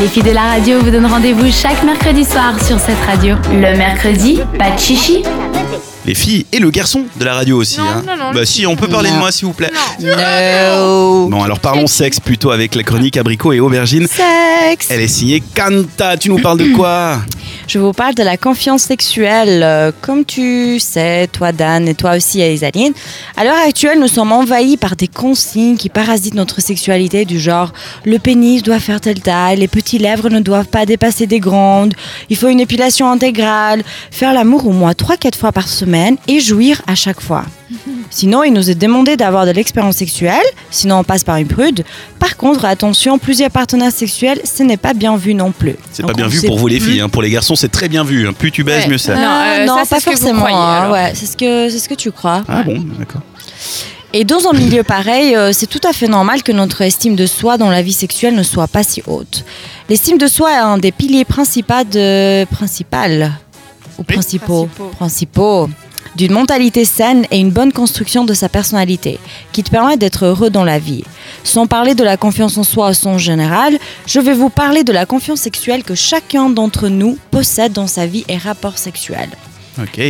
Les filles de la radio vous donnent rendez-vous chaque mercredi soir sur cette radio. Le mercredi, pas de chichi. Les filles et le garçon de la radio aussi. Non, hein. non, non. Bah si, on peut parler de moi s'il vous plaît. No. Bon alors parlons sexe plutôt avec la chronique abricot et aubergine. Sexe. Elle est signée Kanta. Tu nous parles de quoi? Je vous parle de la confiance sexuelle. Euh, Comme tu sais, toi Dan et toi aussi Isaline, à l'heure actuelle, nous sommes envahis par des consignes qui parasitent notre sexualité du genre le pénis doit faire telle taille, les petites lèvres ne doivent pas dépasser des grandes, il faut une épilation intégrale, faire l'amour au moins 3-4 fois par semaine et jouir à chaque fois. Sinon, il nous est demandé d'avoir de l'expérience sexuelle, sinon on passe par une prude. Par contre, attention, plusieurs partenaires sexuels, ce n'est pas bien vu non plus. C'est pas bien vu pour vous les filles. hein. Pour les garçons, c'est très bien vu. hein. Plus tu baises, Ouais. mieux c'est. Non, euh, non, ça, c'est pas forcément. hein, ouais, c'est ce que c'est ce que tu crois. Ah bon, d'accord. Et dans un milieu pareil, euh, c'est tout à fait normal que notre estime de soi dans la vie sexuelle ne soit pas si haute. L'estime de soi est un des piliers principaux de principal ou principaux Principaux. principaux d'une mentalité saine et une bonne construction de sa personnalité, qui te permet d'être heureux dans la vie. Sans parler de la confiance en soi au sens général, je vais vous parler de la confiance sexuelle que chacun d'entre nous possède dans sa vie et rapport sexuel. Ok.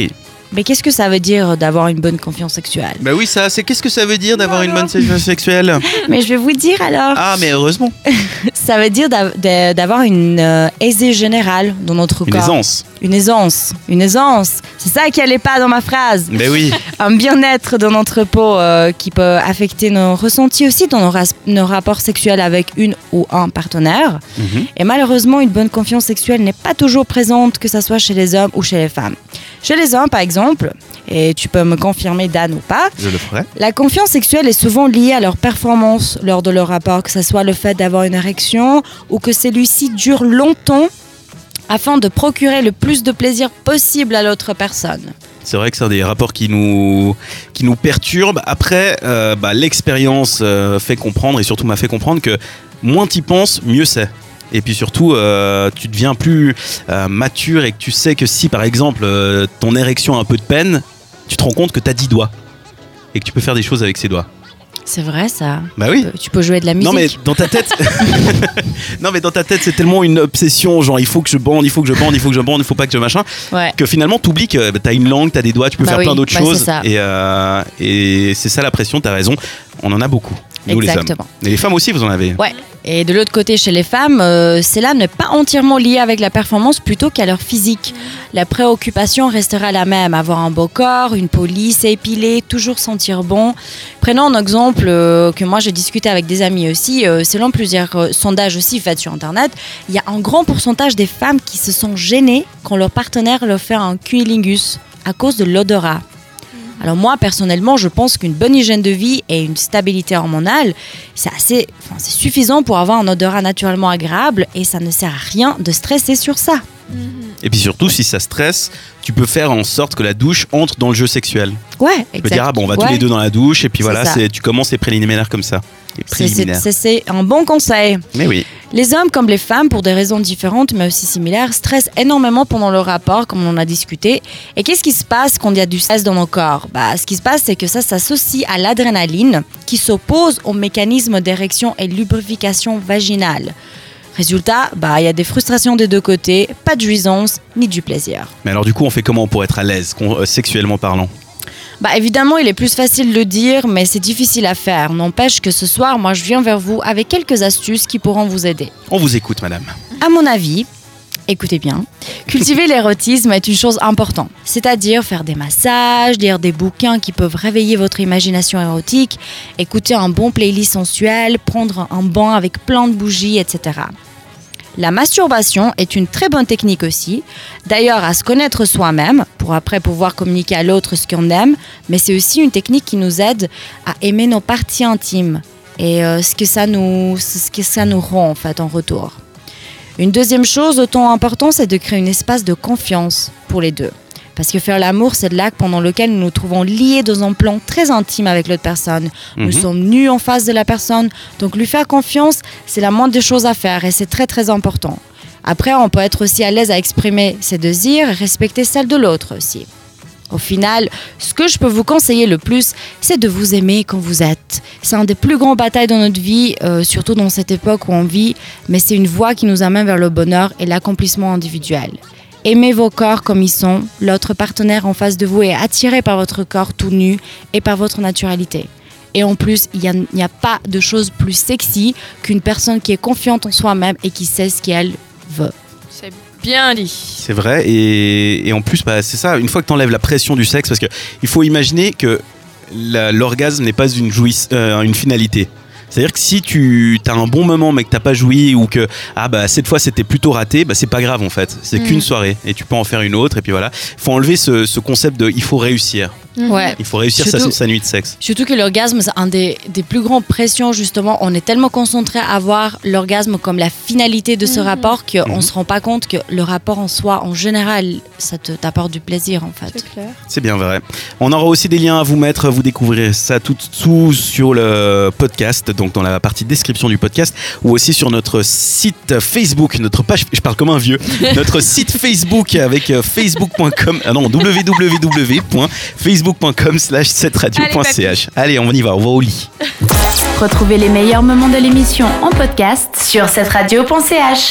Mais qu'est-ce que ça veut dire d'avoir une bonne confiance sexuelle? Bah oui, ça, c'est qu'est-ce que ça veut dire d'avoir une bonne sexualité sexuelle? Mais je vais vous dire alors. Ah, mais heureusement. Ça veut dire d'avoir une euh, aisée générale dans notre Une corps. aisance. Une aisance. Une aisance. C'est ça qui allait pas dans ma phrase. Mais oui. Un bien-être dans notre peau euh, qui peut affecter nos ressentis aussi dans nos rapports sexuels avec une ou un partenaire. Mhm. Et malheureusement, une bonne confiance sexuelle n'est pas toujours présente, que ce soit chez les hommes ou chez les femmes. Chez les hommes, par exemple, et tu peux me confirmer, Dan, ou pas, Je le ferai. la confiance sexuelle est souvent liée à leur performance lors de leur rapport, que ce soit le fait d'avoir une érection ou que celui-ci dure longtemps afin de procurer le plus de plaisir possible à l'autre personne. C'est vrai que c'est un des rapports qui nous, qui nous perturbe. Après, euh, bah, l'expérience euh, fait comprendre et surtout m'a fait comprendre que moins t'y penses, mieux c'est. Et puis surtout, euh, tu deviens plus euh, mature et que tu sais que si par exemple euh, ton érection a un peu de peine, tu te rends compte que t'as 10 doigts et que tu peux faire des choses avec ces doigts. C'est vrai ça. Bah oui. Tu peux jouer de la musique. Non mais dans ta tête, non mais dans ta tête c'est tellement une obsession, genre il faut que je bande, il faut que je bande, il faut que je bande, il faut pas que je machin, Ouais. que finalement t'oublies que bah, t'as une langue, t'as des doigts, tu peux Bah faire oui, plein d'autres bah, choses. Et, euh, et c'est ça la pression, t'as raison. On en a beaucoup, nous les hommes. Exactement. Et les femmes aussi, vous en avez. Ouais. Et de l'autre côté, chez les femmes, euh, cela n'est pas entièrement lié avec la performance plutôt qu'à leur physique. La préoccupation restera la même, avoir un beau corps, une peau lisse épilée, toujours sentir bon. Prenons un exemple euh, que moi j'ai discuté avec des amis aussi. euh, selon plusieurs euh, sondages aussi faits sur Internet, il y a un grand pourcentage des femmes qui se sont gênées quand leur partenaire leur fait un cunilingus à cause de l'odorat. Alors moi personnellement, je pense qu'une bonne hygiène de vie et une stabilité hormonale, c'est assez, c'est suffisant pour avoir un odorat naturellement agréable et ça ne sert à rien de stresser sur ça. Et puis surtout, si ça stresse, tu peux faire en sorte que la douche entre dans le jeu sexuel. Ouais, Tu peux dire, ah bon, on va tous les deux dans la douche, et puis voilà, c'est- tu commences les préliminaires comme ça. C'est- un bon conseil. Mais oui. Les hommes comme les femmes, pour des raisons différentes mais aussi similaires, stressent énormément pendant le rapport, comme on en a discuté. Et qu'est-ce qui se passe quand il y a du stress dans nos corps? Bah, Ce qui se passe, c'est que ça s'associe à l'adrénaline, qui s'oppose au mécanisme d'érection et lubrification vaginale. Résultat, bah, il y a des frustrations des deux côtés, pas de jouissance ni du plaisir. Mais alors du coup, on fait comment pour être à l'aise, euh, sexuellement parlant? Bah évidemment, il est plus facile de le dire, mais c'est difficile à faire. N'empêche que ce soir, moi, je viens vers vous avec quelques astuces qui pourront vous aider. On vous écoute, madame. À mon avis, écoutez bien, cultiver l'érotisme est une chose importante. C'est-à-dire faire des massages, lire des bouquins qui peuvent réveiller votre imagination érotique, écouter un bon playlist sensuel, prendre un bain avec plein de bougies, etc. La masturbation est une très bonne technique aussi, d'ailleurs à se connaître soi-même, pour après pouvoir communiquer à l'autre ce qu'on aime, mais c'est aussi une technique qui nous aide à aimer nos parties intimes et euh, ce, que ça nous, ce que ça nous rend en fait en retour. Une deuxième chose autant importante, c'est de créer un espace de confiance pour les deux. Parce que faire l'amour, c'est l'acte pendant lequel nous nous trouvons liés dans un plan très intime avec l'autre personne. Nous Mhm. sommes nus en face de la personne. Donc lui faire confiance, c'est la moindre des choses à faire et c'est très très important. Après, on peut être aussi à l'aise à exprimer ses désirs et respecter celles de l'autre aussi. Au final, ce que je peux vous conseiller le plus, c'est de vous aimer quand vous êtes. C'est un des plus grands batailles dans notre vie, euh, surtout dans cette époque où on vit, mais c'est une voie qui nous amène vers le bonheur et l'accomplissement individuel. Aimez vos corps comme ils sont. L'autre partenaire en face de vous est attiré par votre corps tout nu et par votre naturalité. Et en plus, il n'y a, a, pas de chose plus sexy qu'une personne qui est confiante en soi-même et qui sait ce qu'elle veut. C'est bien dit. C'est vrai. Et, et, en plus, bah, c'est ça, une fois que tu enlèves la pression du sexe, parce qu'il faut imaginer que l'orgasme n'est pas une, euh, une finalité. C'est-à-dire que si tu as un bon moment mais que t'as pas joui ou que ah bah cette fois c'était plutôt raté, bah c'est pas grave en fait. C'est Mm. qu'une soirée et tu peux en faire une autre et puis voilà. Faut enlever ce, ce concept de il faut réussir. Ouais. Il faut réussir sa, Surtout- sa nuit de sexe. Surtout que l'orgasme, c'est un des, des plus grandes pressions, justement. On est tellement concentré à voir l'orgasme comme la finalité de ce rapport qu'on Mhm. ne se rend pas compte que le rapport en soi, en général, ça te- t'apporte du plaisir, en fait. C'est clair. C'est bien vrai. On aura aussi des liens à vous mettre. Vous découvrirez ça tout tout sur le podcast, donc dans la partie description du podcast, ou aussi sur notre site Facebook, notre page. Je parle comme un vieux. notre site Facebook avec euh, facebook.com. Ah non, www.facebook.com slash 7radio.ch. Allez, on y va. On va au lit. Retrouvez les meilleurs moments de l'émission en podcast sur cette radio.ch.